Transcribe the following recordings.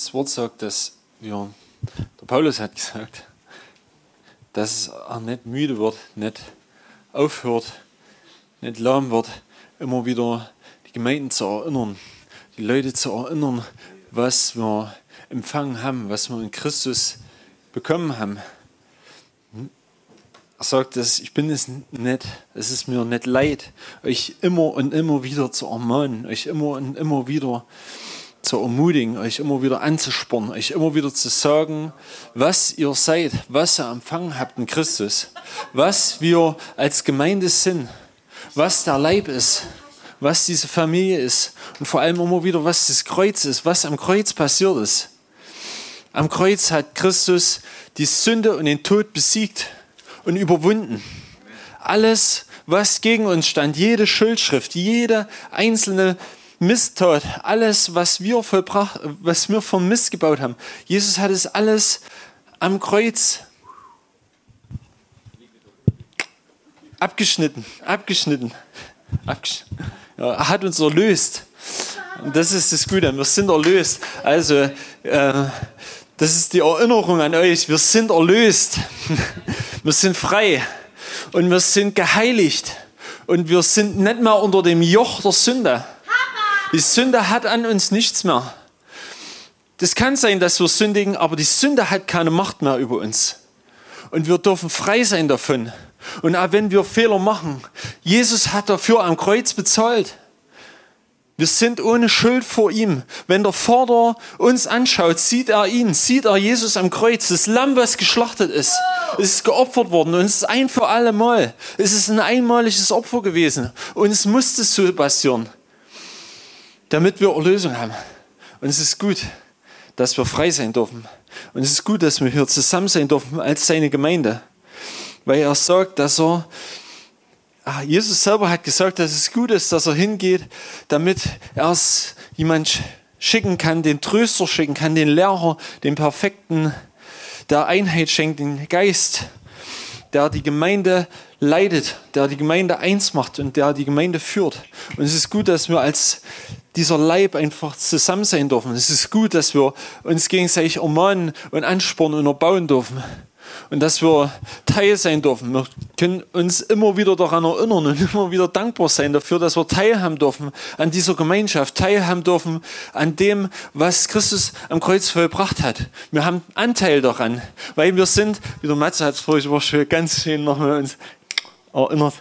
das Wort sagt, dass wir, der Paulus hat gesagt, dass er nicht müde wird, nicht aufhört, nicht lahm wird, immer wieder die Gemeinden zu erinnern, die Leute zu erinnern, was wir empfangen haben, was wir in Christus bekommen haben. Er sagt, dass ich bin es nicht, es ist mir nicht leid, euch immer und immer wieder zu ermahnen, euch immer und immer wieder zu ermutigen, euch immer wieder anzuspornen, euch immer wieder zu sagen, was ihr seid, was ihr empfangen habt in Christus, was wir als Gemeinde sind, was der Leib ist, was diese Familie ist und vor allem immer wieder, was das Kreuz ist, was am Kreuz passiert ist. Am Kreuz hat Christus die Sünde und den Tod besiegt und überwunden. Alles, was gegen uns stand, jede Schuldschrift, jede einzelne Misstat, alles, was wir vollbracht, was wir vom Mist gebaut haben. Jesus hat es alles am Kreuz abgeschnitten, abgeschnitten, abgeschnitten. Ja, er hat uns erlöst. Und das ist das Gute, wir sind erlöst. Also, äh, das ist die Erinnerung an euch, wir sind erlöst. Wir sind frei und wir sind geheiligt und wir sind nicht mehr unter dem Joch der Sünde. Die Sünde hat an uns nichts mehr. Das kann sein, dass wir sündigen, aber die Sünde hat keine Macht mehr über uns. Und wir dürfen frei sein davon. Und auch wenn wir Fehler machen, Jesus hat dafür am Kreuz bezahlt. Wir sind ohne Schuld vor ihm. Wenn der Vater uns anschaut, sieht er ihn, sieht er Jesus am Kreuz, das Lamm, was geschlachtet ist. Es ist geopfert worden und es ist ein für alle Mal. Es ist ein einmaliges Opfer gewesen und es musste so passieren, damit wir Erlösung haben. Und es ist gut, dass wir frei sein dürfen. Und es ist gut, dass wir hier zusammen sein dürfen als seine Gemeinde. Weil er sagt, dass er Ah, Jesus selber hat gesagt, dass es gut ist, dass er hingeht, damit er es jemand schicken kann, den Tröster schicken kann, den Lehrer, den perfekten, der Einheit schenkt, den Geist, der die Gemeinde leitet, der die Gemeinde eins macht und der die Gemeinde führt. Und es ist gut, dass wir als dieser Leib einfach zusammen sein dürfen. Es ist gut, dass wir uns gegenseitig ermahnen und anspornen und erbauen dürfen und dass wir Teil sein dürfen. Wir können uns immer wieder daran erinnern und immer wieder dankbar sein dafür, dass wir teilhaben dürfen an dieser Gemeinschaft, teilhaben dürfen an dem, was Christus am Kreuz vollbracht hat. Wir haben Anteil daran, weil wir sind, wie der Matze hat es vorhin schon ganz schön nochmal uns erinnert,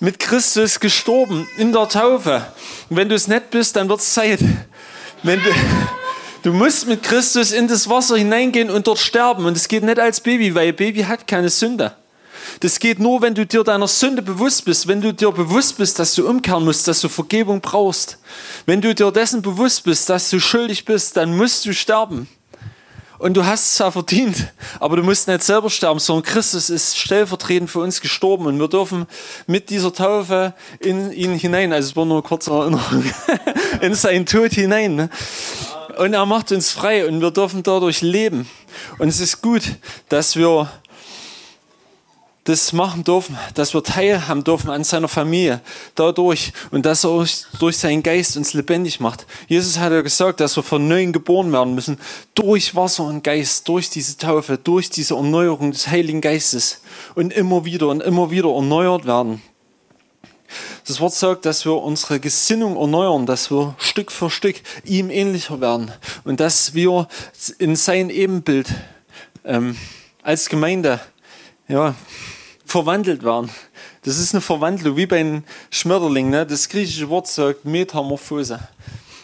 mit Christus gestorben in der Taufe. Und wenn du es nicht bist, dann wird es Zeit. Wenn du, Du musst mit Christus in das Wasser hineingehen und dort sterben. Und es geht nicht als Baby, weil Baby hat keine Sünde. Das geht nur, wenn du dir deiner Sünde bewusst bist, wenn du dir bewusst bist, dass du umkehren musst, dass du Vergebung brauchst. Wenn du dir dessen bewusst bist, dass du schuldig bist, dann musst du sterben. Und du hast es zwar verdient, aber du musst nicht selber sterben, sondern Christus ist stellvertretend für uns gestorben und wir dürfen mit dieser Taufe in ihn hinein, also es war nur eine kurze Erinnerung, in seinen Tod hinein. Ne? Und er macht uns frei und wir dürfen dadurch leben. Und es ist gut, dass wir das machen dürfen, dass wir teilhaben dürfen an seiner Familie dadurch und dass er durch seinen Geist uns lebendig macht. Jesus hat ja gesagt, dass wir von neuem geboren werden müssen, durch Wasser und Geist, durch diese Taufe, durch diese Erneuerung des Heiligen Geistes und immer wieder und immer wieder erneuert werden. Das Wort sagt, dass wir unsere Gesinnung erneuern, dass wir Stück für Stück ihm ähnlicher werden und dass wir in sein Ebenbild ähm, als Gemeinde ja, verwandelt werden. Das ist eine Verwandlung, wie beim Schmetterling. Ne? Das griechische Wort sagt Metamorphose.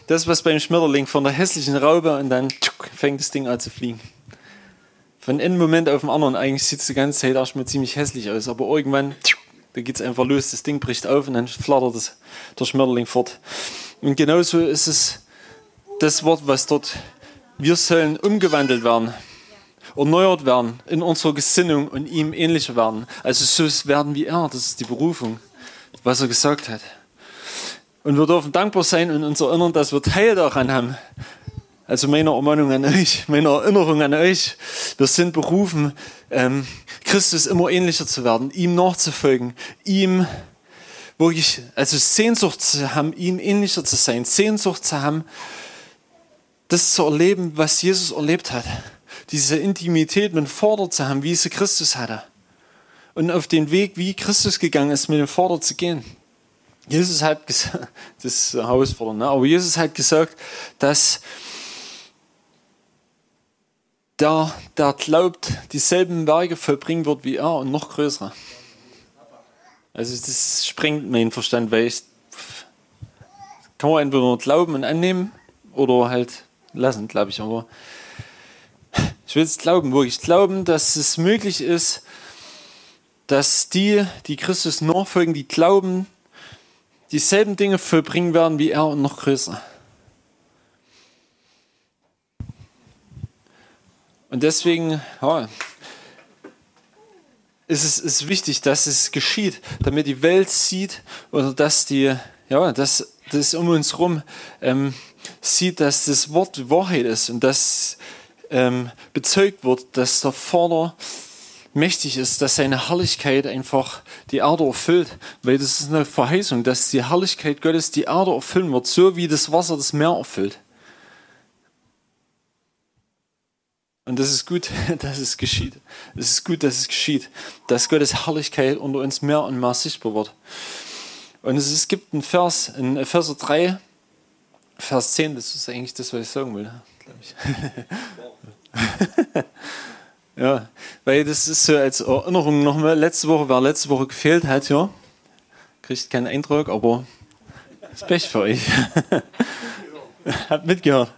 Das, was beim Schmetterling von der hässlichen Raube und dann tschuk, fängt das Ding an zu fliegen. Von einem Moment auf den anderen, eigentlich sieht es die ganze Zeit erstmal ziemlich hässlich aus, aber irgendwann tschuk, da geht es einfach los, das Ding bricht auf und dann flattert das, der Schmetterling fort. Und genauso ist es das Wort, was dort, wir sollen umgewandelt werden, erneuert werden in unserer Gesinnung und ihm ähnlicher werden. Also so werden wie er, das ist die Berufung, was er gesagt hat. Und wir dürfen dankbar sein und uns erinnern, dass wir Teil daran haben, also meine Ermahnung an euch, meine Erinnerung an euch. Wir sind berufen, ähm, Christus immer ähnlicher zu werden, ihm nachzufolgen, ihm wirklich, also Sehnsucht zu haben, ihm ähnlicher zu sein, Sehnsucht zu haben, das zu erleben, was Jesus erlebt hat. Diese Intimität mit dem Vater zu haben, wie sie Christus hatte. Und auf den Weg, wie Christus gegangen ist, mit dem Vater zu gehen. Jesus hat gesagt, das ist herausfordernd, ne? aber Jesus hat gesagt, dass der, der glaubt, dieselben Werke vollbringen wird wie er und noch größere. Also das sprengt meinen Verstand, weil ich kann man entweder nur glauben und annehmen oder halt lassen, glaube ich. Aber ich will es glauben, wirklich glauben, dass es möglich ist, dass die, die Christus nachfolgen, die glauben, dieselben Dinge vollbringen werden wie er und noch größer. Und deswegen ja, ist es ist wichtig, dass es geschieht, damit die Welt sieht oder dass die, ja, dass das um uns herum ähm, sieht, dass das Wort Wahrheit ist und dass ähm, bezeugt wird, dass der Vater mächtig ist, dass seine Herrlichkeit einfach die Erde erfüllt, weil das ist eine Verheißung, dass die Herrlichkeit Gottes die Erde erfüllen wird, so wie das Wasser das Meer erfüllt. Und das ist gut, dass es geschieht. Es ist gut, dass es geschieht, dass Gottes Herrlichkeit unter uns mehr und mehr sichtbar wird. Und es, gibt einen Vers in Epheser 3, Vers 10, das ist eigentlich das, was ich sagen will, glaube ich. ja, weil das ist so als Erinnerung nochmal, letzte Woche, wer letzte Woche gefehlt hat, ja, kriegt keinen Eindruck, aber ist Pech für euch. Habt mitgehört.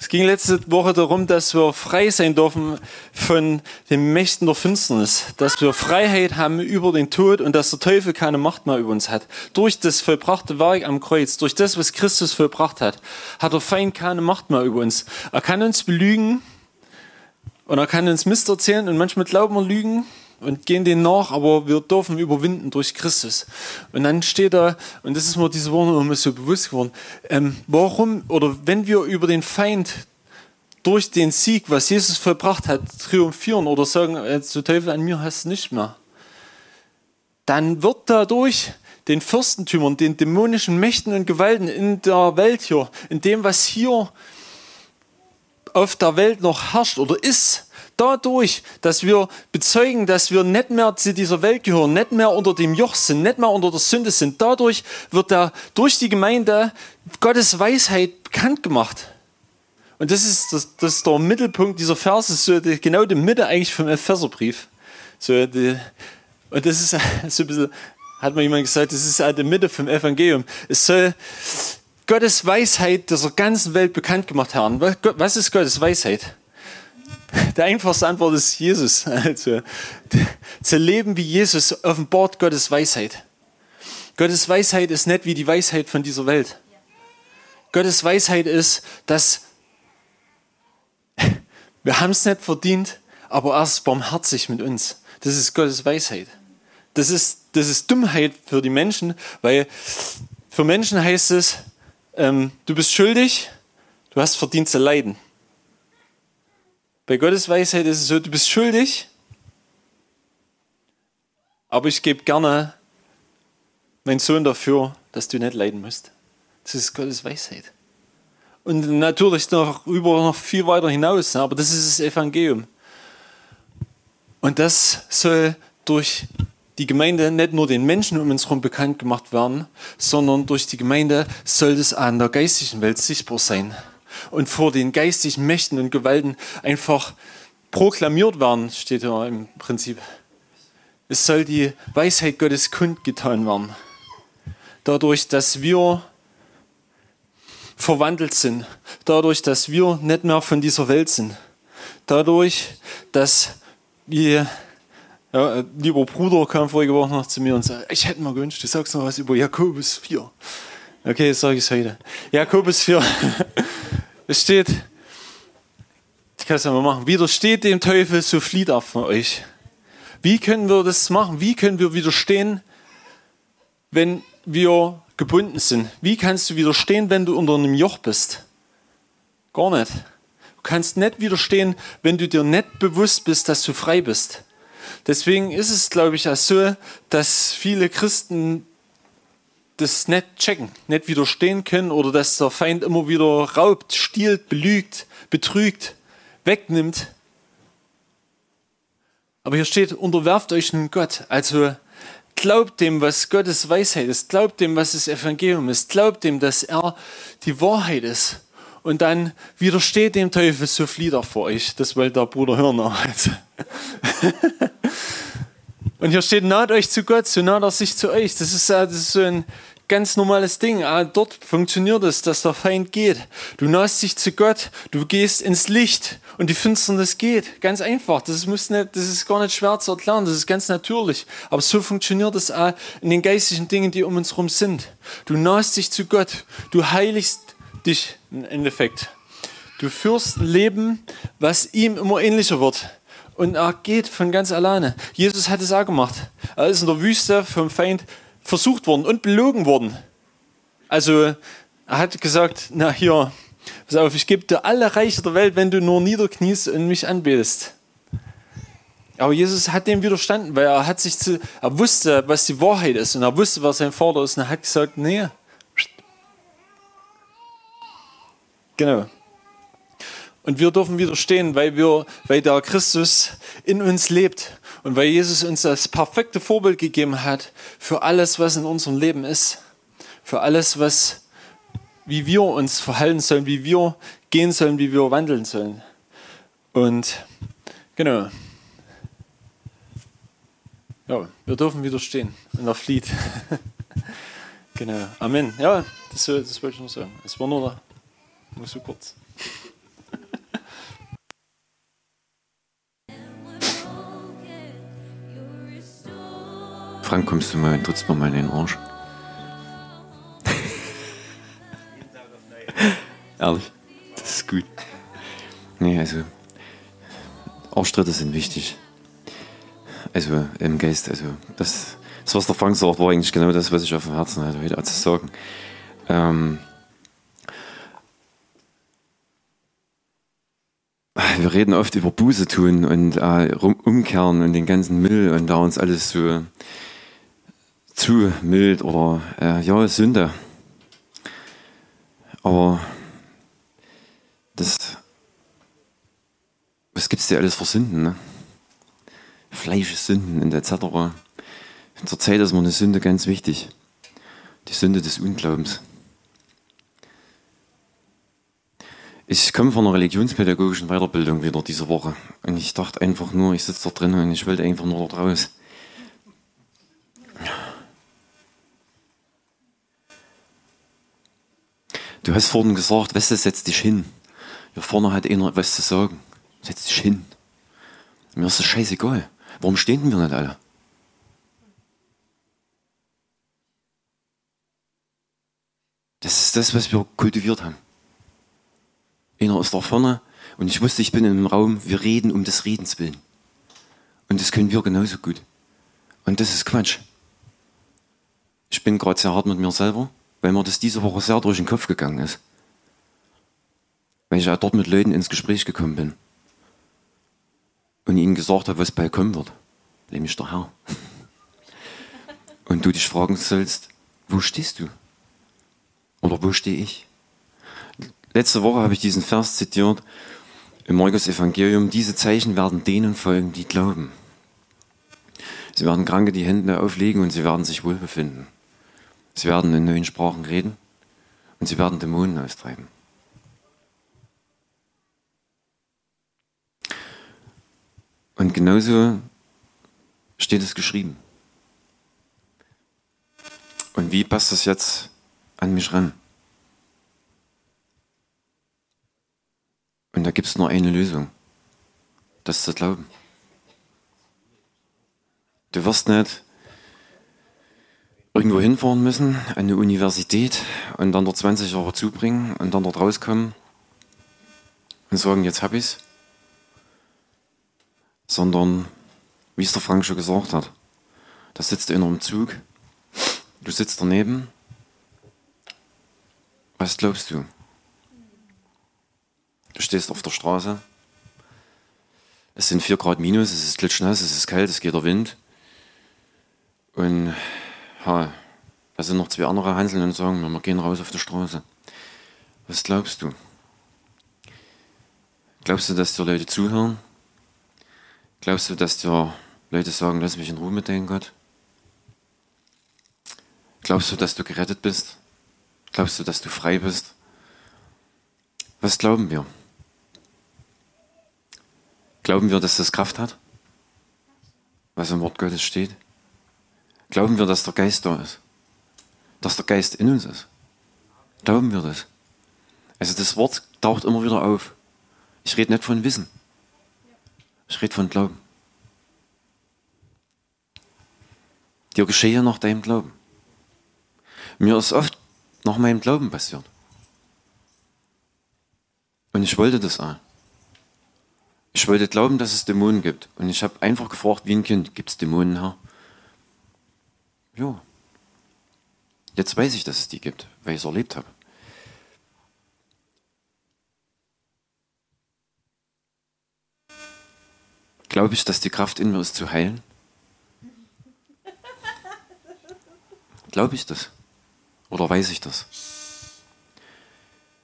Es ging letzte Woche darum, dass wir frei sein dürfen von den Mächten der Finsternis, dass wir Freiheit haben über den Tod und dass der Teufel keine Macht mehr über uns hat. Durch das vollbrachte Werk am Kreuz, durch das, was Christus vollbracht hat, hat der Feind keine Macht mehr über uns. Er kann uns belügen und er kann uns Mist erzählen und manchmal glauben wir Lügen und gehen denen nach, aber wir dürfen überwinden durch Christus. Und dann steht da, und das ist mir diese Woche immer so bewusst geworden, ähm, warum oder wenn wir über den Feind durch den Sieg, was Jesus vollbracht hat, triumphieren oder sagen, äh, zu Teufel an mir hast du nicht mehr, dann wird dadurch den Fürstentümern, den dämonischen Mächten und Gewalten in der Welt hier, in dem, was hier auf der Welt noch herrscht oder ist, dadurch, dass wir bezeugen, dass wir nicht mehr zu dieser Welt gehören, nicht mehr unter dem Joch sind, nicht mehr unter der Sünde sind, dadurch wird da durch die Gemeinde Gottes Weisheit bekannt gemacht. Und das ist, das, das ist der Mittelpunkt dieser Verse, so die, genau die Mitte eigentlich vom Epheserbrief. So die, und das ist so ein bisschen, hat mir jemand gesagt, das ist die Mitte vom Evangelium. Es soll Gottes Weisheit dieser ganzen Welt bekannt gemacht werden. Was ist Gottes Weisheit? Der einfachste Antwort ist Jesus. Also, zu leben wie Jesus offenbart Gottes Weisheit. Gottes Weisheit ist nicht wie die Weisheit von dieser Welt. Gottes Weisheit ist, dass wir haben es nicht verdient, aber er ist barmherzig mit uns. Das ist Gottes Weisheit. Das ist, das ist Dummheit für die Menschen, weil für Menschen heißt es, ähm, du bist schuldig, du hast verdient zu leiden. Bei Gottes Weisheit ist es so, du bist schuldig, aber ich gebe gerne meinen Sohn dafür, dass du nicht leiden musst. Das ist Gottes Weisheit. Und natürlich noch über noch viel weiter hinaus, aber das ist das Evangelium. Und das soll durch die Gemeinde nicht nur den Menschen um uns herum bekannt gemacht werden, sondern durch die Gemeinde soll es an der geistigen Welt sichtbar sein und vor den geistigen Mächten und Gewalten einfach proklamiert werden, steht ja im Prinzip. Es soll die Weisheit Gottes kundgetan werden. Dadurch, dass wir verwandelt sind. Dadurch, dass wir nicht mehr von dieser Welt sind. Dadurch, dass wir, ja, lieber Bruder kam vorige Woche noch zu mir und sagte, ich hätte mir gewünscht, du sagst noch was über Jakobus 4. Okay, sage ich es heute. Jakobus 4. Es steht, ich kann es ja mal machen, widersteht dem Teufel, so flieht er von euch. Wie können wir das machen? Wie können wir widerstehen, wenn wir gebunden sind? Wie kannst du widerstehen, wenn du unter einem Joch bist? Gar nicht. Du kannst nicht widerstehen, wenn du dir nicht bewusst bist, dass du frei bist. Deswegen ist es, glaube ich, auch so, dass viele Christen das nicht checken, nicht widerstehen können oder dass der Feind immer wieder raubt, stiehlt, belügt, betrügt, wegnimmt. Aber hier steht, unterwerft euch nun Gott. Also glaubt dem, was Gottes Weisheit ist, glaubt dem, was das Evangelium ist, glaubt dem, dass er die Wahrheit ist. Und dann widersteht dem Teufel, so flieht er vor euch. Das wollte der Bruder hören. Und hier steht, naht euch zu Gott, so naht er sich zu euch. Das ist, das ist so ein ganz normales Ding. Ah, dort funktioniert es, dass der Feind geht. Du nahst dich zu Gott, du gehst ins Licht und die Finsternis geht. Ganz einfach. Das, muss das ist gar nicht schwer zu erklären, das ist ganz natürlich. Aber so funktioniert es auch in den geistigen Dingen, die um uns herum sind. Du nahst dich zu Gott, du heiligst dich im Endeffekt. Du führst ein Leben, was ihm immer ähnlicher wird. Und er geht von ganz alleine. Jesus hat es auch gemacht. Er ist in der Wüste vom Feind versucht worden und belogen worden. Also er hat gesagt, na hier, pass auf, ich gebe dir alle Reiche der Welt, wenn du nur niederkniest und mich anbetest. Aber Jesus hat dem widerstanden, weil er hat sich zu, er wusste, was die Wahrheit ist und er wusste, was sein Vater ist und er hat gesagt, nee. Genau. Und wir dürfen widerstehen, weil, wir, weil der Christus in uns lebt und weil Jesus uns das perfekte Vorbild gegeben hat für alles, was in unserem Leben ist. Für alles, was, wie wir uns verhalten sollen, wie wir gehen sollen, wie wir wandeln sollen. Und genau. Ja, wir dürfen widerstehen und er flieht. genau. Amen. Ja, das, das wollte ich nur sagen. Es war nur, nur so kurz. Frank, kommst du mal und trittst mir mal in den Arsch? Ehrlich, das ist gut. Nee, also Arschtritte sind wichtig. Also im Geist, also das, das was der Frank sagt, war eigentlich genau das, was ich auf dem Herzen hatte, heute zu sagen. Ähm, wir reden oft über Buße tun und äh, umkehren und den ganzen Müll und da uns alles so zu mild oder äh, ja, Sünde. Aber das, was gibt es dir alles für Sünden? Ne? Fleischessünden und etc. In Zeit ist mir eine Sünde ganz wichtig. Die Sünde des Unglaubens. Ich komme von einer religionspädagogischen Weiterbildung wieder diese Woche. Und ich dachte einfach nur, ich sitze da drin und ich wollte einfach nur dort raus. Du hast vorhin gesagt, weißt du, setz dich hin. Hier vorne hat einer was zu sagen. Setz dich hin. Mir ist das scheißegal. Warum stehen wir nicht alle? Das ist das, was wir kultiviert haben. Einer ist da vorne und ich wusste, ich bin in einem Raum, wir reden um des Redens willen. Und das können wir genauso gut. Und das ist Quatsch. Ich bin gerade sehr hart mit mir selber weil mir das diese Woche sehr durch den Kopf gegangen ist. Weil ich auch dort mit Leuten ins Gespräch gekommen bin und ihnen gesagt habe, was bald kommen wird, nämlich der Herr. Und du dich fragen sollst, wo stehst du? Oder wo stehe ich? Letzte Woche habe ich diesen Vers zitiert im Markus Evangelium. Diese Zeichen werden denen folgen, die glauben. Sie werden Kranke die Hände auflegen und sie werden sich wohlbefinden. Sie werden in neuen Sprachen reden und sie werden Dämonen austreiben. Und genauso steht es geschrieben. Und wie passt das jetzt an mich ran? Und da gibt es nur eine Lösung, das zu glauben. Du wirst nicht irgendwo hinfahren müssen, an eine Universität und dann dort 20 Jahre zubringen und dann dort rauskommen und sagen, jetzt hab ich's. Sondern, wie es der Frank schon gesagt hat, da sitzt einer im Zug, du sitzt daneben. Was glaubst du? Du stehst auf der Straße. Es sind 4 Grad minus, es ist klitschnass, es ist kalt, es geht der Wind. Und ha, Da sind noch zwei andere Hanseln und sagen, wir gehen raus auf die Straße. Was glaubst du? Glaubst du, dass dir Leute zuhören? Glaubst du, dass dir Leute sagen, lass mich in Ruhe mit deinem Gott? Glaubst du, dass du gerettet bist? Glaubst du, dass du frei bist? Was glauben wir? Glauben wir, dass das Kraft hat? Was im Wort Gottes steht? Glauben wir, dass der Geist da ist? Dass der Geist in uns ist? Glauben wir das? Also das Wort taucht immer wieder auf. Ich rede nicht von Wissen. Ich rede von Glauben. Dir geschehe nach deinem Glauben. Mir ist oft nach meinem Glauben passiert. Und ich wollte das auch. Ich wollte glauben, dass es Dämonen gibt. Und ich habe einfach gefragt, wie ein Kind, gibt es Dämonen, Herr? Ja. Jetzt weiß ich, dass es die gibt, weil ich es erlebt habe. Glaube ich, dass die Kraft in mir ist zu heilen? Glaube ich das? Oder weiß ich das?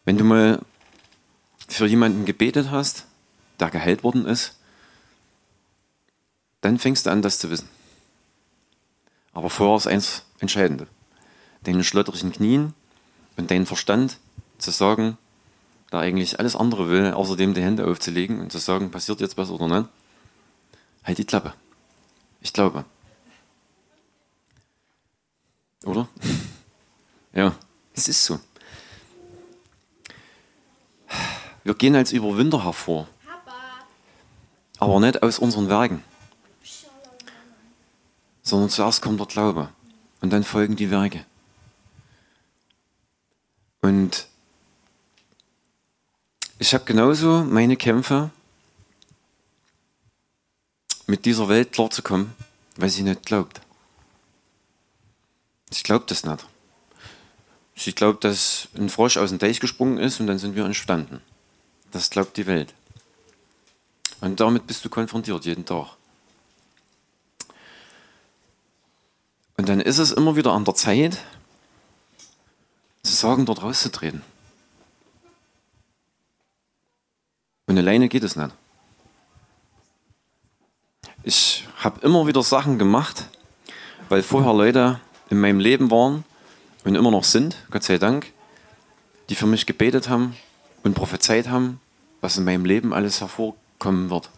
Wenn du mal für jemanden gebetet hast, der geheilt worden ist, dann fängst du an, das zu wissen. Aber vorher ist eins Entscheidende. Deinen schlotterigen Knien und deinen Verstand zu sagen, der eigentlich alles andere will, außerdem die Hände aufzulegen und zu sagen, passiert jetzt was oder nicht, halt die Klappe. Ich glaube. Oder? Ja, es ist so. Wir gehen als Überwinder hervor. Aber nicht aus unseren Werken. Sondern zuerst kommt der Glaube und dann folgen die Werke. Und ich habe genauso meine Kämpfe, mit dieser Welt klarzukommen, weil sie nicht glaubt. Ich glaube das nicht. Sie glaubt, dass ein Frosch aus dem Teich gesprungen ist und dann sind wir entstanden. Das glaubt die Welt. Und damit bist du konfrontiert jeden Tag. Und dann ist es immer wieder an der Zeit, zu sagen, dort rauszutreten. Und alleine geht es nicht. Ich habe immer wieder Sachen gemacht, weil vorher Leute in meinem Leben waren, und immer noch sind, Gott sei Dank, die für mich gebetet haben und prophezeit haben, was in meinem Leben alles hervorkommen wird.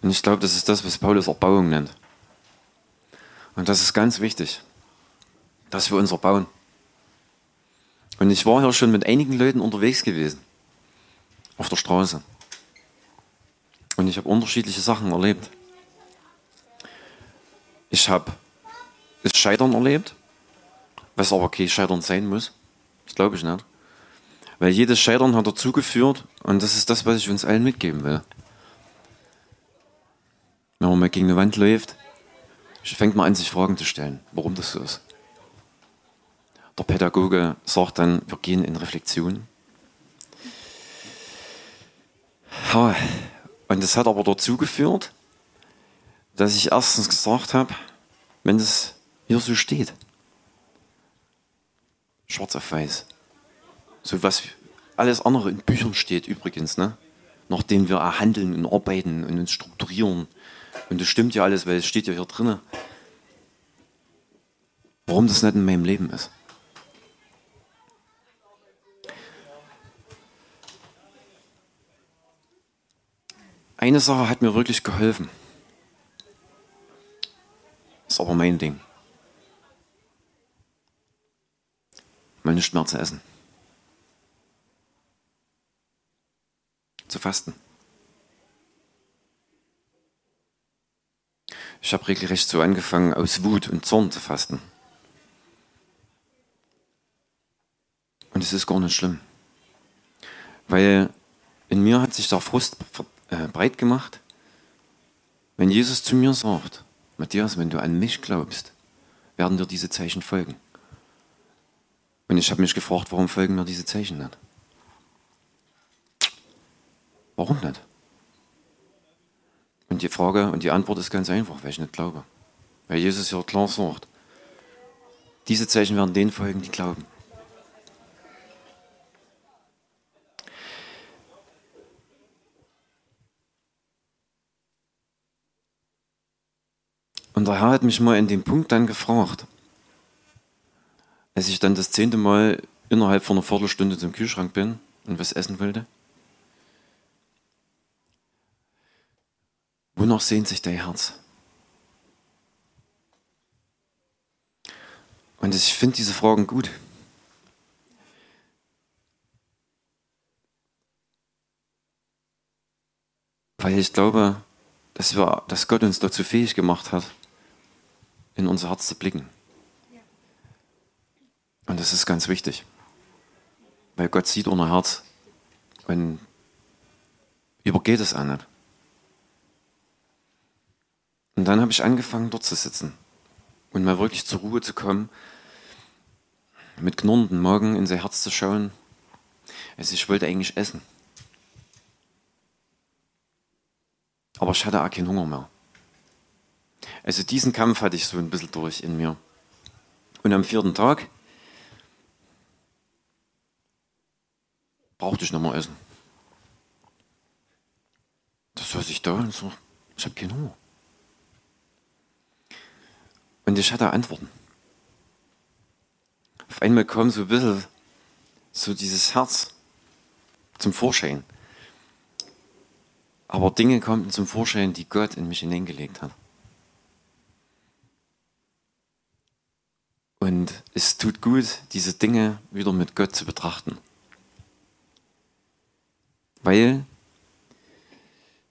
Und ich glaube, das ist das, was Paulus Erbauung nennt. Und das ist ganz wichtig, dass wir uns erbauen. Und ich war ja schon mit einigen Leuten unterwegs gewesen, auf der Straße. Und ich habe unterschiedliche Sachen erlebt. Ich habe das Scheitern erlebt, was aber kein Scheitern sein muss. Das glaube ich nicht. Weil jedes Scheitern hat dazu geführt, und das ist das, was ich uns allen mitgeben will. Wenn man mal gegen eine Wand läuft, fängt man an, sich Fragen zu stellen, warum das so ist. Der Pädagoge sagt dann, wir gehen in Reflexion. Und das hat aber dazu geführt, dass ich erstens gesagt habe, wenn das hier so steht. Schwarz auf weiß. So was alles andere in Büchern steht übrigens, ne? Nachdem wir handeln und arbeiten und uns strukturieren. Und das stimmt ja alles, weil es steht ja hier drin. Warum das nicht in meinem Leben ist. Eine Sache hat mir wirklich geholfen. Ist aber mein Ding. mehr zu essen. Zu fasten. Ich habe regelrecht so angefangen, aus Wut und Zorn zu fasten. Und es ist gar nicht schlimm. Weil in mir hat sich der Frust äh, breit gemacht, wenn Jesus zu mir sagt, Matthias, wenn du an mich glaubst, werden dir diese Zeichen folgen. Und ich habe mich gefragt, warum folgen mir diese Zeichen nicht? Warum nicht? Und die Frage und die Antwort ist ganz einfach, weil ich nicht glaube. Weil Jesus ja klar sagt, diese Zeichen werden denen folgen, die glauben. Und der Herr hat mich mal in dem Punkt dann gefragt, als ich dann das zehnte Mal innerhalb von einer Viertelstunde zum Kühlschrank bin und was essen wollte. Wonach sehnt sich dein Herz? Und ich finde diese Fragen gut. Weil ich glaube, dass, wir, dass Gott uns dazu fähig gemacht hat, in unser Herz zu blicken. Und das ist ganz wichtig. Weil Gott sieht unser Herz und übergeht es auch nicht. Und dann habe ich angefangen, dort zu sitzen und mal wirklich zur Ruhe zu kommen, mit knurrendem Magen in sein Herz zu schauen. Also ich wollte eigentlich essen. Aber ich hatte auch keinen Hunger mehr. Also diesen Kampf hatte ich so ein bisschen durch in mir. Und am vierten Tag brauchte ich noch mal Essen. Das saß ich da und so, ich habe keinen Hunger. Und ich hatte Antworten. Auf einmal kam so ein bisschen so dieses Herz zum Vorschein. Aber Dinge kamen zum Vorschein, die Gott in mich hineingelegt hat. Und es tut gut, diese Dinge wieder mit Gott zu betrachten. Weil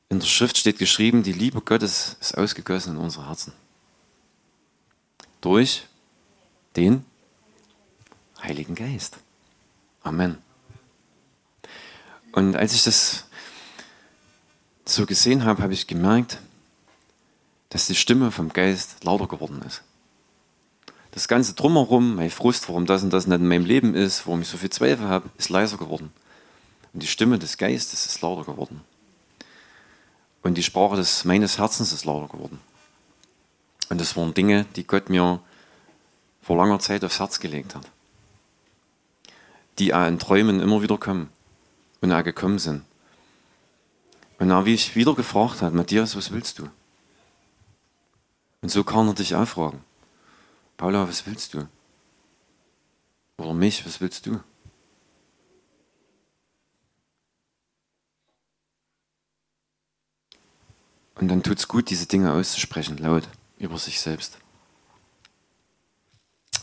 in der Schrift steht geschrieben, die Liebe Gottes ist ausgegossen in unsere Herzen. Durch den Heiligen Geist. Amen. Und als ich das so gesehen habe, habe ich gemerkt, dass die Stimme vom Geist lauter geworden ist das Ganze drumherum, mein Frust, warum das und das nicht in meinem Leben ist, warum ich so viel Zweifel habe, ist leiser geworden. Und die Stimme des Geistes ist lauter geworden. Und die Sprache des, meines Herzens ist lauter geworden. Und das waren Dinge, die Gott mir vor langer Zeit aufs Herz gelegt hat. Die auch in Träumen immer wieder kommen und auch gekommen sind. Und auch wie ich wieder gefragt habe, Matthias, was willst du? Und so kann er dich auch fragen. Paula, was willst du? Oder mich, was willst du? Und dann tut es gut, diese Dinge auszusprechen, laut, über sich selbst.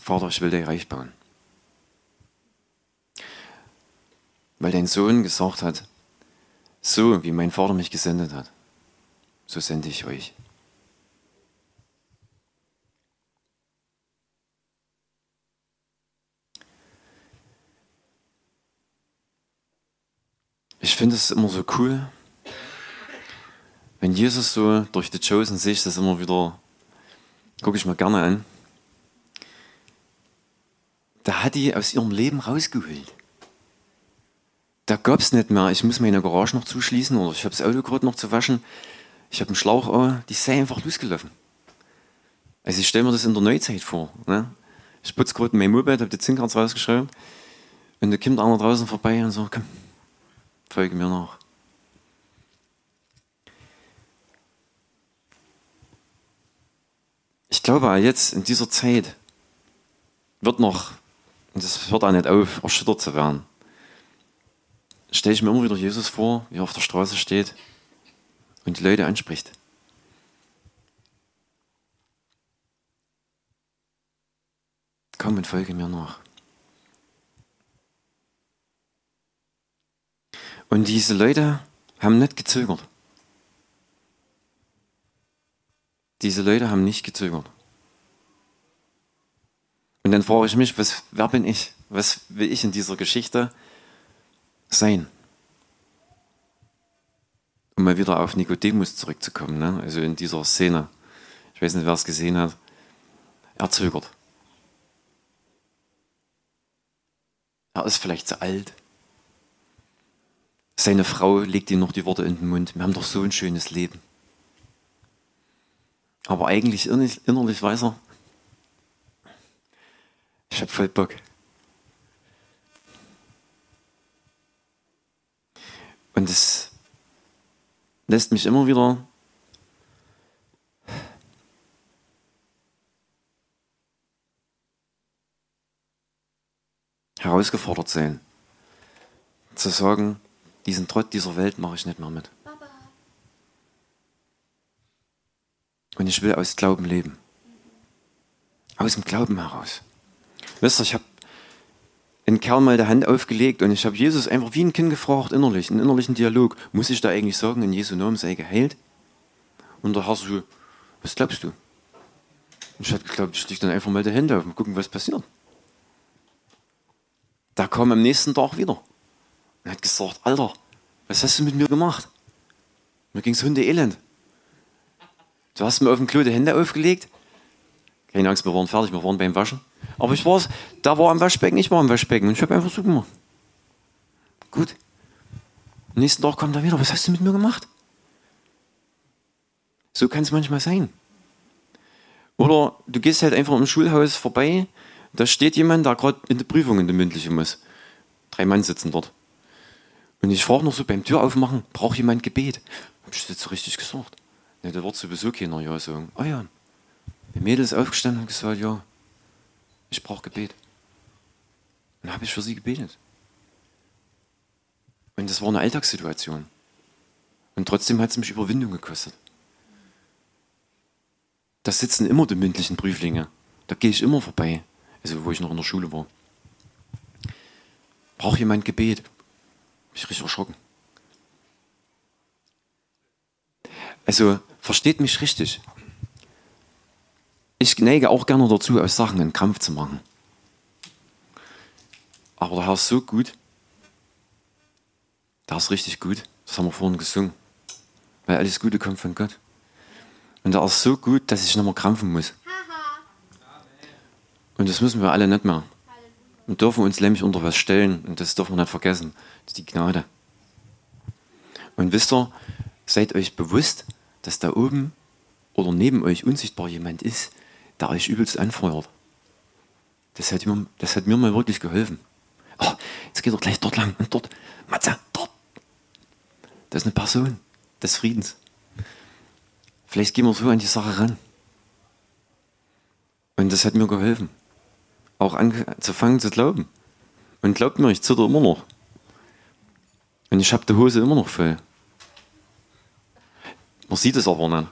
Vater, ich will dir Reich bauen. Weil dein Sohn gesagt hat, so wie mein Vater mich gesendet hat, so sende ich euch. Ich finde es immer so cool, wenn Jesus so durch die Chosen sehe ich das immer wieder, gucke ich mir gerne an. Da hat die aus ihrem Leben rausgeholt. Da gab es nicht mehr, ich muss meine Garage noch zuschließen oder ich habe das Auto gerade noch zu waschen. Ich habe einen Schlauch an, die sei einfach losgelaufen. Also ich stelle mir das in der Neuzeit vor. Ne? Ich putze gerade mein Moped, habe die Zinkerz rausgeschraubt und da kommt einer draußen vorbei und sagt, komm, folge mir nach. Ich glaube, jetzt in dieser Zeit wird noch, und das hört auch nicht auf, erschüttert zu werden, stelle ich mir immer wieder Jesus vor, wie er auf der Straße steht und die Leute anspricht. Komm und folge mir nach. Und diese Leute haben nicht gezögert. Diese Leute haben nicht gezögert. Und dann frage ich mich, was, wer bin ich? Was will ich in dieser Geschichte sein? Um mal wieder auf Nikodemus zurückzukommen, ne? also in dieser Szene. Ich weiß nicht, wer es gesehen hat. Er zögert. Er ist vielleicht zu alt. Seine Frau legt ihm noch die Worte in den Mund. Wir haben doch so ein schönes Leben. Aber eigentlich innerlich, innerlich weiß er, ich habe voll Bock. Und es lässt mich immer wieder herausgefordert sein, zu sagen, diesen Trott dieser Welt mache ich nicht mehr mit. Und ich will aus Glauben leben. Aus dem Glauben heraus. Wisst ihr, ich habe einen Kerl mal die Hand aufgelegt und ich habe Jesus einfach wie ein Kind gefragt, innerlich, einen innerlichen Dialog. Muss ich da eigentlich sagen, in Jesu Namen sei geheilt? Und der Herr so, was glaubst du? Und ich hatte geglaubt, ich leg dann einfach mal die Hände auf und gucken, was passiert. Da kam am nächsten Tag wieder und hat gesagt, Alter, was hast du mit mir gemacht? Mir ging's Hunde elend. Du hast mir auf dem Klo die Hände aufgelegt. Keine Angst, wir waren fertig, wir waren beim Waschen. Aber ich war's, da war am Waschbecken, ich war am Waschbecken und ich habe einfach so gemacht. Gut. Am nächsten Tag kommt er wieder, was hast du mit mir gemacht? So kann es manchmal sein. Oder du gehst halt einfach im Schulhaus vorbei, da steht jemand, der gerade in der Prüfung in der mündliche muss. Drei Mann sitzen dort. Und ich frage noch so beim Tür aufmachen, braucht jemand Gebet? Hab ich das so richtig gesagt? Ne, da wird sowieso keiner ja sagen. Ah ja. Die Mädel ist aufgestanden und gesagt, ja, ich brauche Gebet. Dann habe ich für sie gebetet. Und das war eine Alltagssituation. Und trotzdem hat es mich Überwindung gekostet. Da sitzen immer die mündlichen Prüflinge. Da gehe ich immer vorbei. Also wo ich noch in der Schule war. Braucht jemand Gebet? Mich richtig erschrocken. Also versteht mich richtig. Ich neige auch gerne dazu, aus Sachen einen Kampf zu machen. Aber der Herr ist so gut. Der ist richtig gut. Das haben wir vorhin gesungen. Weil alles Gute kommt von Gott. Und der ist so gut, dass ich nicht mehr krampfen muss. Und das müssen wir alle nicht mehr. Wir dürfen uns nämlich unter was stellen. Und das dürfen wir nicht vergessen. Das ist die Gnade. Und wisst ihr, seid euch bewusst, dass da oben oder neben euch unsichtbar jemand ist, der euch übelst anfeuert. Das hat mir, das hat mir mal wirklich geholfen. Oh, jetzt geht er gleich dort lang und dort. Matze, dort. Das ist eine Person des Friedens. Vielleicht gehen wir so an die Sache ran. Und das hat mir geholfen. Auch anzufangen zu glauben. Und glaubt mir, ich zitter immer noch. Und ich habe die Hose immer noch voll. Man sieht es aber nicht.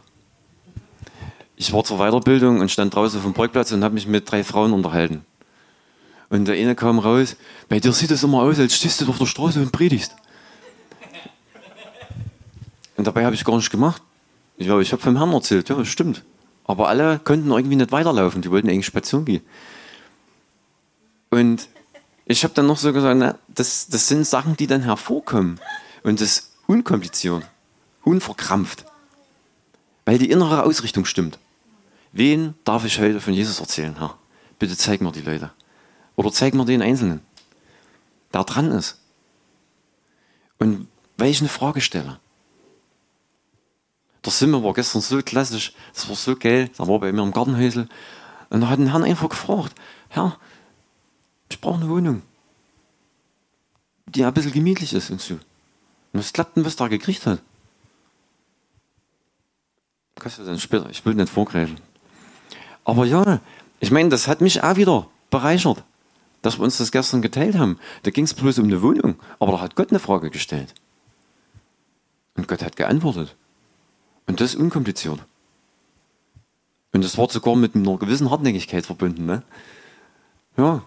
Ich war zur Weiterbildung und stand draußen auf dem Parkplatz und habe mich mit drei Frauen unterhalten. Und der eine kam raus, bei dir sieht es immer aus, als stehst du auf der Straße und predigst. Und dabei habe ich gar nicht gemacht. Ich glaube, ich habe vom Herrn erzählt, ja, das stimmt. Aber alle konnten irgendwie nicht weiterlaufen, die wollten eigentlich spazieren gehen. Und ich habe dann noch so gesagt, na, das, das sind Sachen, die dann hervorkommen. Und das unkompliziert, unverkrampft. Weil die innere Ausrichtung stimmt. Wen darf ich heute von Jesus erzählen, Herr? Bitte zeig mir die Leute. Oder zeig mir den Einzelnen, der dran ist. Und weil ich eine Frage stelle. Der Simmer war gestern so klassisch, das war so geil, da war bei mir im Gartenhäusel. Und da hat ein Herrn einfach gefragt, Herr, ich brauche eine Wohnung, die ein bisschen gemütlich ist und so. Und was klappt denn, was da gekriegt hat? Kannst du dann später, ich will nicht vorgreifen. Aber ja, ich meine, das hat mich auch wieder bereichert, dass wir uns das gestern geteilt haben. Da ging es bloß um eine Wohnung, aber da hat Gott eine Frage gestellt. Und Gott hat geantwortet. Und das ist unkompliziert. Und das war sogar mit einer gewissen Hartnäckigkeit verbunden. Ne? Ja.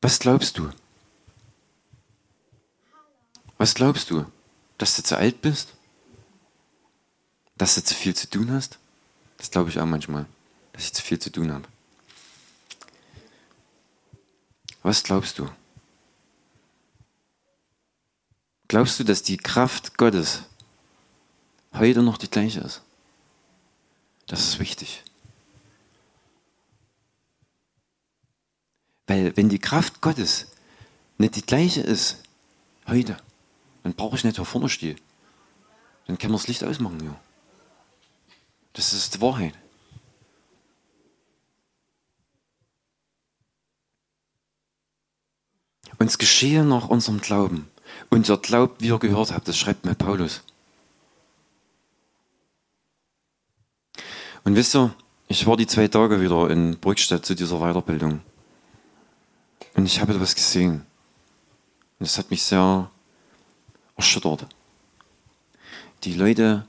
Was glaubst du? Was glaubst du? Dass du zu alt bist? Dass du zu viel zu tun hast? Das glaube ich auch manchmal, dass ich zu viel zu tun habe. Was glaubst du? Glaubst du, dass die Kraft Gottes heute noch die gleiche ist? Das ist wichtig. Weil wenn die Kraft Gottes nicht die gleiche ist heute, dann brauche ich nicht hier vorne stehen. dann können wir das Licht ausmachen, ja. Das ist die Wahrheit. Uns geschehe nach unserem Glauben. Und ihr glaubt, wie ihr gehört habt, das schreibt mir Paulus. Und wisst ihr, ich war die zwei Tage wieder in Brückstadt zu dieser Weiterbildung. Und ich habe etwas gesehen. Und das hat mich sehr erschüttert. Die Leute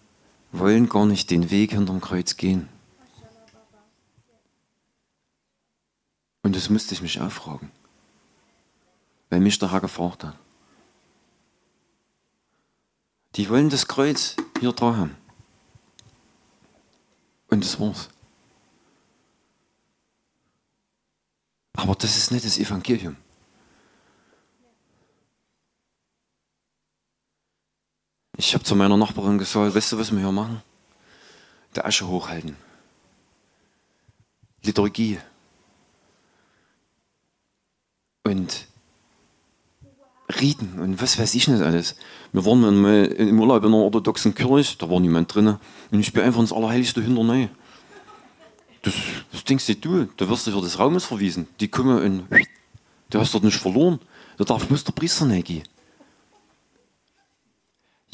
wollen gar nicht den Weg hinterm Kreuz gehen. Und das musste ich mich auch fragen, weil mich der Herr gefragt hat. Die wollen das Kreuz hier dran haben. Und das war's. Aber das ist nicht das Evangelium. Ich habe zu meiner Nachbarin gesagt, weißt du, was wir hier machen? Der Asche hochhalten. Liturgie. Und Riten und was weiß ich nicht alles. Wir waren mal im Urlaub in einer orthodoxen Kirche, da war niemand drin. Und ich bin einfach ins Allerheiligste hinterher. Das, was denkst du? Da wirst du für des Raumes verwiesen. Die kommen und du hast dort nicht verloren. Da darf bloß der Priester nicht gehen.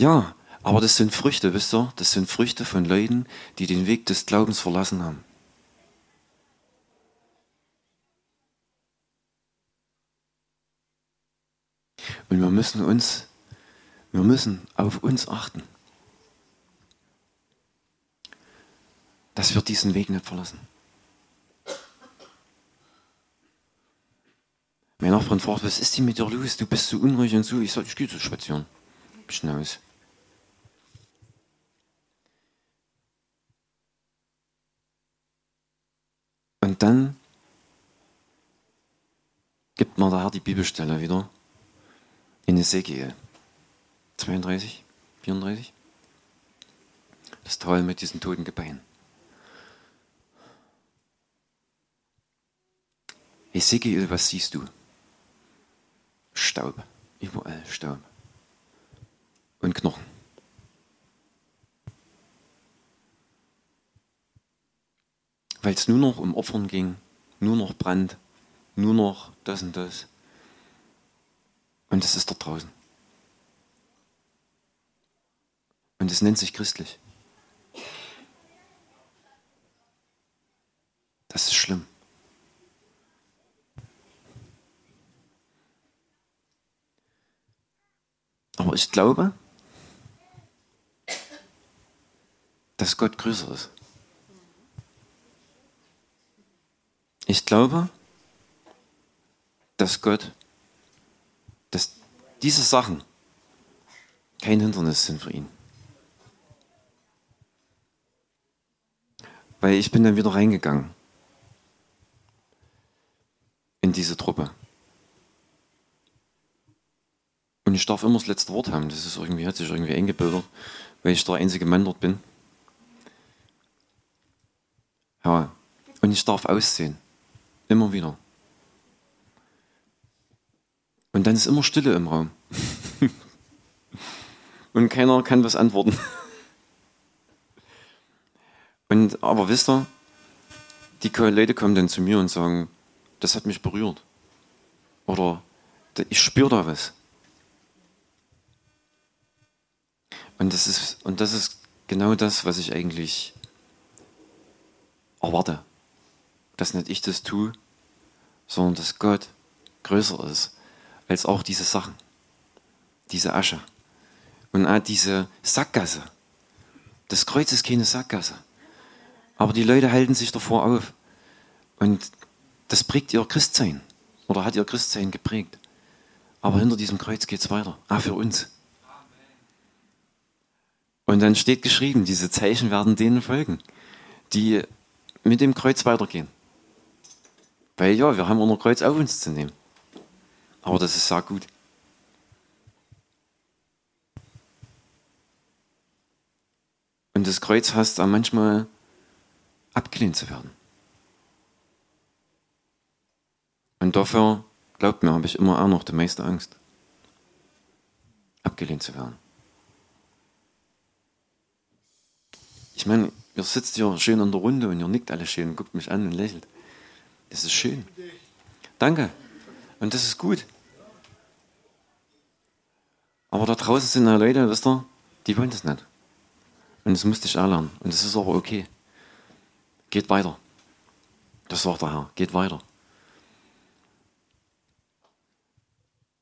Ja, aber das sind Früchte, wisst ihr? Das sind Früchte von Leuten, die den Weg des Glaubens verlassen haben. Und wir müssen uns, wir müssen auf uns achten, dass wir diesen Weg nicht verlassen. Mein Nachbarn fragt, was ist denn mit dir los? Du bist so unruhig und so. Ich sage, ich gehe zu spazieren. Bisschen aus. Und dann gibt mir der Herr die Bibelstelle wieder in Ezekiel 32, 34. Das Tal mit diesen toten Gebeinen. Ezekiel, was siehst du? Staub. Überall Staub. Und Knochen. Weil es nur noch um Opfern ging, nur noch Brand, nur noch das und das. Und es ist dort draußen. Und es nennt sich christlich. Das ist schlimm. Aber ich glaube, dass Gott größer ist. Ich glaube, dass Gott, dass diese Sachen kein Hindernis sind für ihn. Weil ich bin dann wieder reingegangen in diese Truppe. Und ich darf immer das letzte Wort haben. Das ist irgendwie, hat sich irgendwie eingebildet, weil ich der einzige Mann dort bin. Ja. Und ich darf aussehen. Immer wieder. Und dann ist immer Stille im Raum. und keiner kann was antworten. und, aber wisst ihr, die Leute kommen dann zu mir und sagen, das hat mich berührt. Oder ich spüre da was. Und das, ist, und das ist genau das, was ich eigentlich erwarte. Dass nicht ich das tue, sondern dass Gott größer ist als auch diese Sachen, diese Asche und auch diese Sackgasse. Das Kreuz ist keine Sackgasse. Aber die Leute halten sich davor auf. Und das prägt ihr Christsein oder hat ihr Christsein geprägt. Aber hinter diesem Kreuz geht es weiter. Ah, für uns. Und dann steht geschrieben, diese Zeichen werden denen folgen, die mit dem Kreuz weitergehen. Weil ja, wir haben unser Kreuz auf uns zu nehmen. Aber das ist sehr gut. Und das Kreuz heißt auch manchmal abgelehnt zu werden. Und dafür, glaubt mir, habe ich immer auch noch die meiste Angst. Abgelehnt zu werden. Ich meine, ihr sitzt hier schön in der Runde und ihr nickt alle schön und guckt mich an und lächelt. Das ist schön. Danke. Und das ist gut. Aber da draußen sind ja Leute, wisst ihr, die wollen das nicht. Und das musste ich auch lernen. Und das ist aber okay. Geht weiter. Das sagt der Herr. Geht weiter.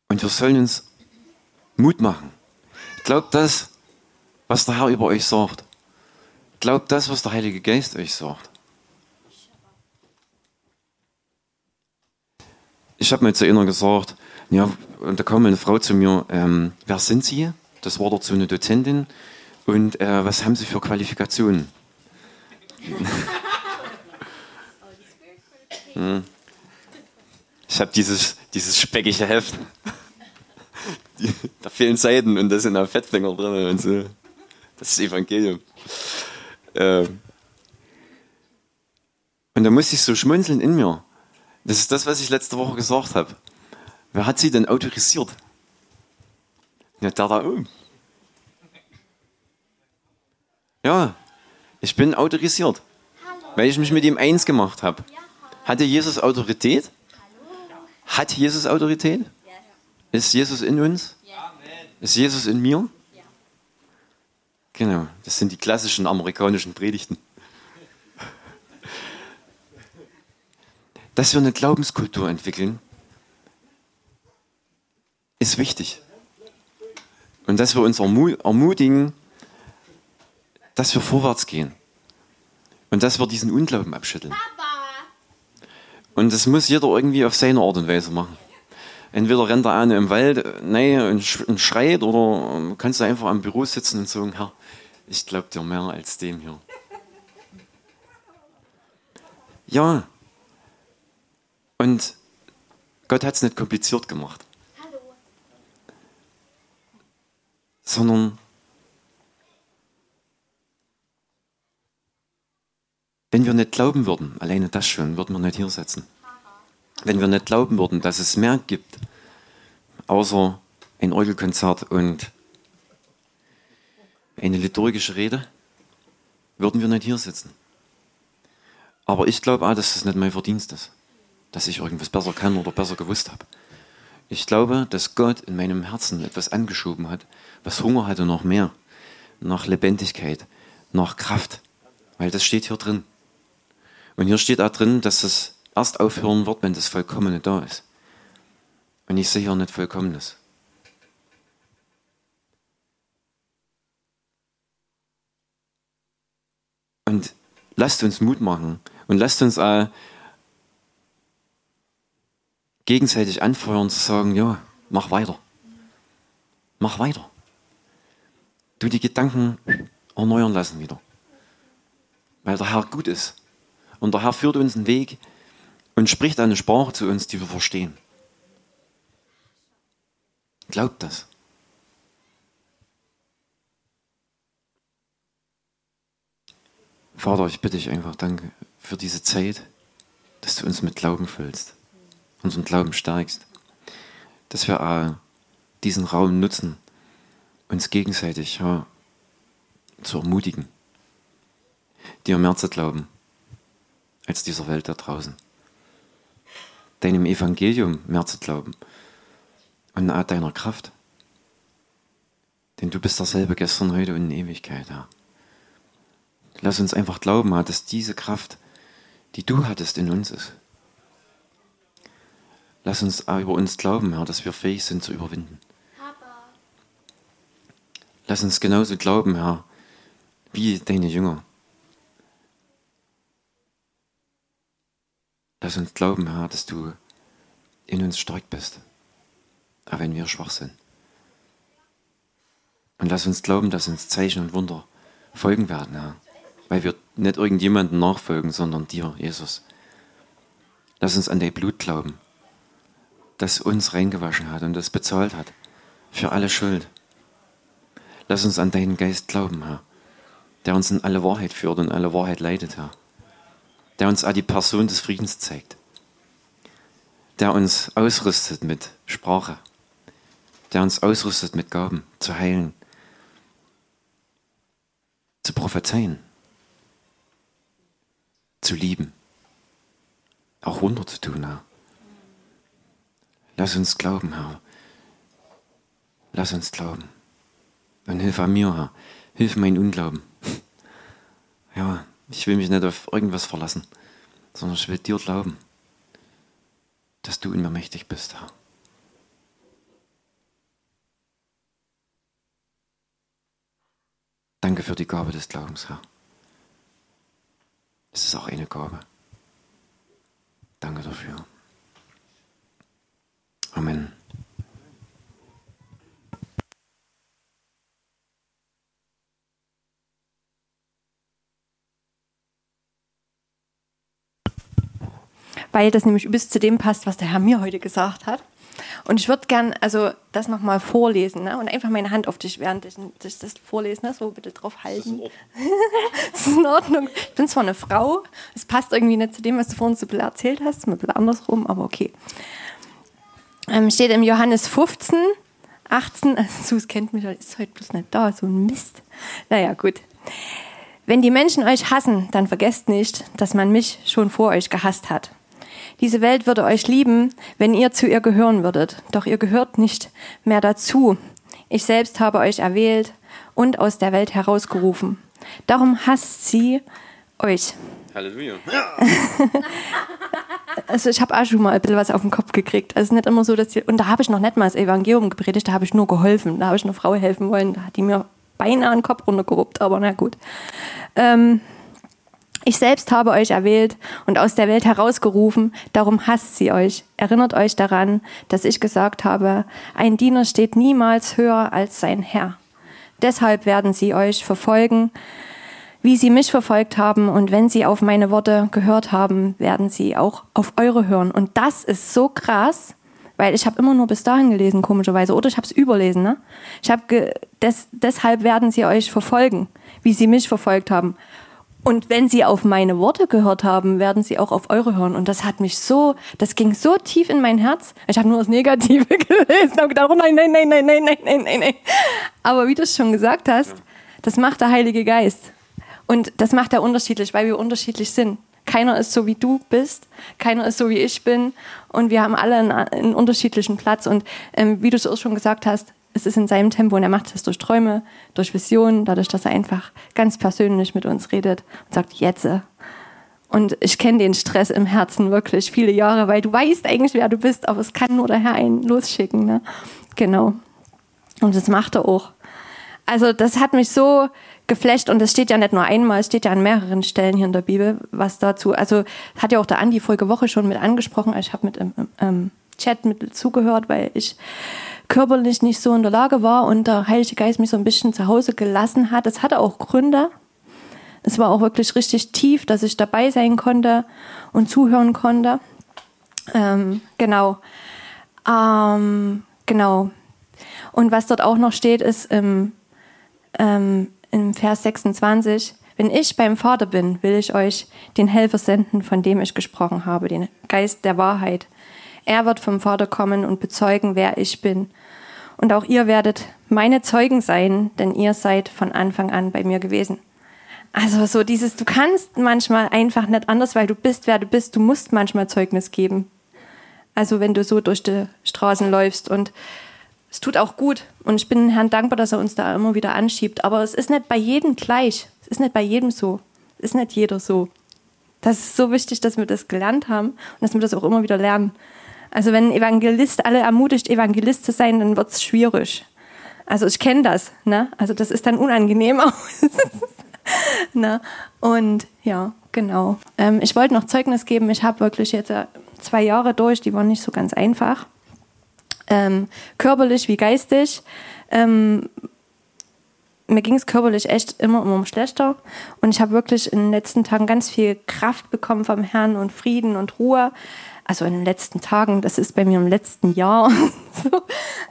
Und wir sollen uns Mut machen. Glaubt das, was der Herr über euch sagt. Glaubt das, was der Heilige Geist euch sagt. Ich habe mir zu einer gesagt, ja, und da kam eine Frau zu mir, ähm, wer sind Sie? Das war dort so eine Dozentin. Und äh, was haben Sie für Qualifikationen? hm. Ich habe dieses, dieses speckige Heft. da fehlen Seiten und da sind auch Fettfinger drin und so. Das ist Evangelium. Ähm. Und da musste ich so schmunzeln in mir. Das ist das, was ich letzte Woche gesagt habe. Wer hat sie denn autorisiert? Ja, der da oben. Ja, ich bin autorisiert, weil ich mich mit ihm eins gemacht habe. Hatte Jesus Autorität? Hat Jesus Autorität? Ist Jesus in uns? Ist Jesus in mir? Genau, das sind die klassischen amerikanischen Predigten. Dass wir eine Glaubenskultur entwickeln, ist wichtig. Und dass wir uns ermutigen, dass wir vorwärts gehen. Und dass wir diesen Unglauben abschütteln. Und das muss jeder irgendwie auf seine Art und Weise machen. Entweder rennt er eine im Wald nee, und, schreit oder kannst du einfach am Büro sitzen und sagen, Herr, ich glaube dir mehr als dem hier. Ja. Und Gott hat es nicht kompliziert gemacht. sondern wenn wir nicht glauben würden, alleine das schon, würden wir nicht hier sitzen. Wenn wir nicht glauben würden, dass es mehr gibt, außer ein Orgelkonzert und eine liturgische Rede, würden wir nicht hier sitzen. Aber ich glaube auch, dass es nicht mein Verdienst ist, dass ich irgendwas besser kann oder besser gewusst habe. Ich glaube, dass Gott in meinem Herzen etwas angeschoben hat, was Hunger hatte noch mehr, nach Lebendigkeit, nach Kraft, weil das steht hier drin. Und hier steht auch drin, dass es erst aufhören wird, wenn das Vollkommene da ist. Und ich sehe hier nicht Vollkommenes. Und lasst uns Mut machen und lasst uns auch gegenseitig anfeuern zu sagen, ja, mach weiter. Mach weiter du die Gedanken erneuern lassen wieder. Weil der Herr gut ist. Und der Herr führt uns einen Weg und spricht eine Sprache zu uns, die wir verstehen. Glaubt das. Vater, ich bitte dich einfach, danke für diese Zeit, dass du uns mit Glauben füllst, unseren Glauben stärkst, dass wir äh, diesen Raum nutzen, uns gegenseitig ja, zu ermutigen, dir mehr zu glauben als dieser Welt da draußen. Deinem Evangelium mehr zu glauben und auch deiner Kraft. Denn du bist derselbe gestern, heute und in Ewigkeit, Herr. Lass uns einfach glauben, Herr, dass diese Kraft, die du hattest, in uns ist. Lass uns auch über uns glauben, Herr, dass wir fähig sind zu überwinden. Lass uns genauso glauben, Herr, wie deine Jünger. Lass uns glauben, Herr, dass du in uns stark bist, auch wenn wir schwach sind. Und lass uns glauben, dass uns Zeichen und Wunder folgen werden, Herr, weil wir nicht irgendjemandem nachfolgen, sondern dir, Jesus. Lass uns an dein Blut glauben, das uns reingewaschen hat und das bezahlt hat für alle Schuld. Lass uns an deinen Geist glauben, Herr, der uns in alle Wahrheit führt und alle Wahrheit leitet, Herr. Der uns auch die Person des Friedens zeigt. Der uns ausrüstet mit Sprache. Der uns ausrüstet mit Gaben, zu heilen, zu prophezeien, zu lieben. Auch Wunder zu tun, Herr. Lass uns glauben, Herr. Lass uns glauben. Und hilf mir, Herr. Hilf mein Unglauben. Ja, ich will mich nicht auf irgendwas verlassen, sondern ich will dir glauben, dass du in mir mächtig bist, Herr. Danke für die Gabe des Glaubens, Herr. Es ist auch eine Gabe. Danke dafür. Amen. Weil das nämlich bis zu dem passt, was der Herr mir heute gesagt hat. Und ich würde gern also das nochmal vorlesen ne? und einfach meine Hand auf dich, während ich, ich das vorlese, ne? so bitte drauf halten. Das ist in Ordnung. Ich bin zwar eine Frau, es passt irgendwie nicht zu dem, was du vorhin so erzählt hast, ein bisschen andersrum, aber okay. Ähm, steht im Johannes 15, 18, also Sus kennt mich, ist heute bloß nicht da, so ein Mist. Naja, gut. Wenn die Menschen euch hassen, dann vergesst nicht, dass man mich schon vor euch gehasst hat. Diese Welt würde euch lieben, wenn ihr zu ihr gehören würdet. Doch ihr gehört nicht mehr dazu. Ich selbst habe euch erwählt und aus der Welt herausgerufen. Darum hasst sie euch. Halleluja. also ich habe auch schon mal ein bisschen was auf den Kopf gekriegt. Also nicht immer so, dass die, und da habe ich noch nicht mal das Evangelium gepredigt, da habe ich nur geholfen. Da habe ich einer Frau helfen wollen, da hat die mir beinahe den Kopf runtergeruppt, aber na gut. Ähm, ich selbst habe euch erwählt und aus der Welt herausgerufen, darum hasst sie euch. Erinnert euch daran, dass ich gesagt habe, ein Diener steht niemals höher als sein Herr. Deshalb werden sie euch verfolgen, wie sie mich verfolgt haben und wenn sie auf meine Worte gehört haben, werden sie auch auf eure hören. Und das ist so krass, weil ich habe immer nur bis dahin gelesen, komischerweise, oder ich habe es überlesen. Ne? Ich hab ge des deshalb werden sie euch verfolgen, wie sie mich verfolgt haben. Und wenn sie auf meine Worte gehört haben, werden sie auch auf eure hören. Und das hat mich so, das ging so tief in mein Herz. Ich habe nur das Negative gelesen und gedacht, oh nein, nein, nein, nein, nein, nein, nein, nein. Aber wie du es schon gesagt hast, das macht der Heilige Geist. Und das macht er unterschiedlich, weil wir unterschiedlich sind. Keiner ist so wie du bist, keiner ist so wie ich bin und wir haben alle einen, einen unterschiedlichen Platz. Und ähm, wie du es auch schon gesagt hast, es ist in seinem Tempo und er macht es durch Träume, durch Visionen, dadurch, dass er einfach ganz persönlich mit uns redet und sagt, jetzt. Und ich kenne den Stress im Herzen wirklich viele Jahre, weil du weißt eigentlich, wer du bist, aber es kann nur der Herr einen losschicken. Ne? Genau. Und das macht er auch. Also das hat mich so geflecht und es steht ja nicht nur einmal, es steht ja an mehreren Stellen hier in der Bibel, was dazu, also hat ja auch der Andi vorige Woche schon mit angesprochen, ich habe mit im, im Chat mit zugehört, weil ich körperlich nicht so in der Lage war und der Heilige Geist mich so ein bisschen zu Hause gelassen hat. Es hatte auch Gründe. Es war auch wirklich richtig tief, dass ich dabei sein konnte und zuhören konnte. Ähm, genau. Ähm, genau. Und was dort auch noch steht, ist im, ähm, im Vers 26, wenn ich beim Vater bin, will ich euch den Helfer senden, von dem ich gesprochen habe, den Geist der Wahrheit. Er wird vom Vater kommen und bezeugen, wer ich bin. Und auch ihr werdet meine Zeugen sein, denn ihr seid von Anfang an bei mir gewesen. Also so dieses, du kannst manchmal einfach nicht anders, weil du bist, wer du bist. Du musst manchmal Zeugnis geben. Also wenn du so durch die Straßen läufst und es tut auch gut. Und ich bin Herrn dankbar, dass er uns da immer wieder anschiebt. Aber es ist nicht bei jedem gleich. Es ist nicht bei jedem so. Es ist nicht jeder so. Das ist so wichtig, dass wir das gelernt haben und dass wir das auch immer wieder lernen. Also wenn ein Evangelist alle ermutigt, Evangelist zu sein, dann wird es schwierig. Also ich kenne das. Ne? Also das ist dann unangenehm ne? Und ja, genau. Ähm, ich wollte noch Zeugnis geben. Ich habe wirklich jetzt äh, zwei Jahre durch, die waren nicht so ganz einfach. Ähm, körperlich wie geistig. Ähm, mir ging es körperlich echt immer, immer schlechter. Und ich habe wirklich in den letzten Tagen ganz viel Kraft bekommen vom Herrn und Frieden und Ruhe also in den letzten Tagen, das ist bei mir im letzten Jahr, so,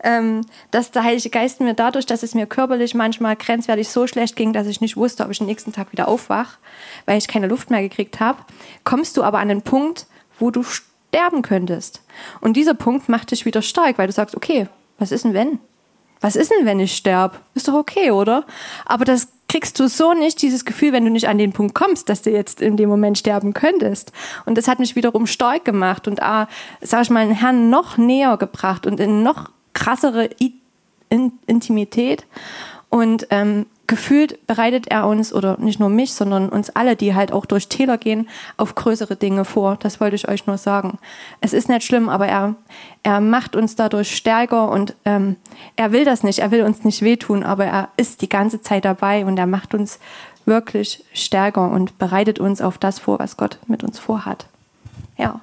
ähm, dass der Heilige Geist mir dadurch, dass es mir körperlich manchmal grenzwertig so schlecht ging, dass ich nicht wusste, ob ich den nächsten Tag wieder aufwach, weil ich keine Luft mehr gekriegt habe, kommst du aber an den Punkt, wo du sterben könntest. Und dieser Punkt macht dich wieder stark, weil du sagst, okay, was ist denn wenn? Was ist denn, wenn ich sterbe? Ist doch okay, oder? Aber das kriegst du so nicht dieses Gefühl, wenn du nicht an den Punkt kommst, dass du jetzt in dem Moment sterben könntest. Und das hat mich wiederum stark gemacht und, ah, sag ich mal, den Herrn noch näher gebracht und in noch krassere I in Intimität. Und ähm, gefühlt bereitet er uns, oder nicht nur mich, sondern uns alle, die halt auch durch Täler gehen, auf größere Dinge vor. Das wollte ich euch nur sagen. Es ist nicht schlimm, aber er, er macht uns dadurch stärker und ähm, er will das nicht, er will uns nicht wehtun, aber er ist die ganze Zeit dabei und er macht uns wirklich stärker und bereitet uns auf das vor, was Gott mit uns vorhat. Ja.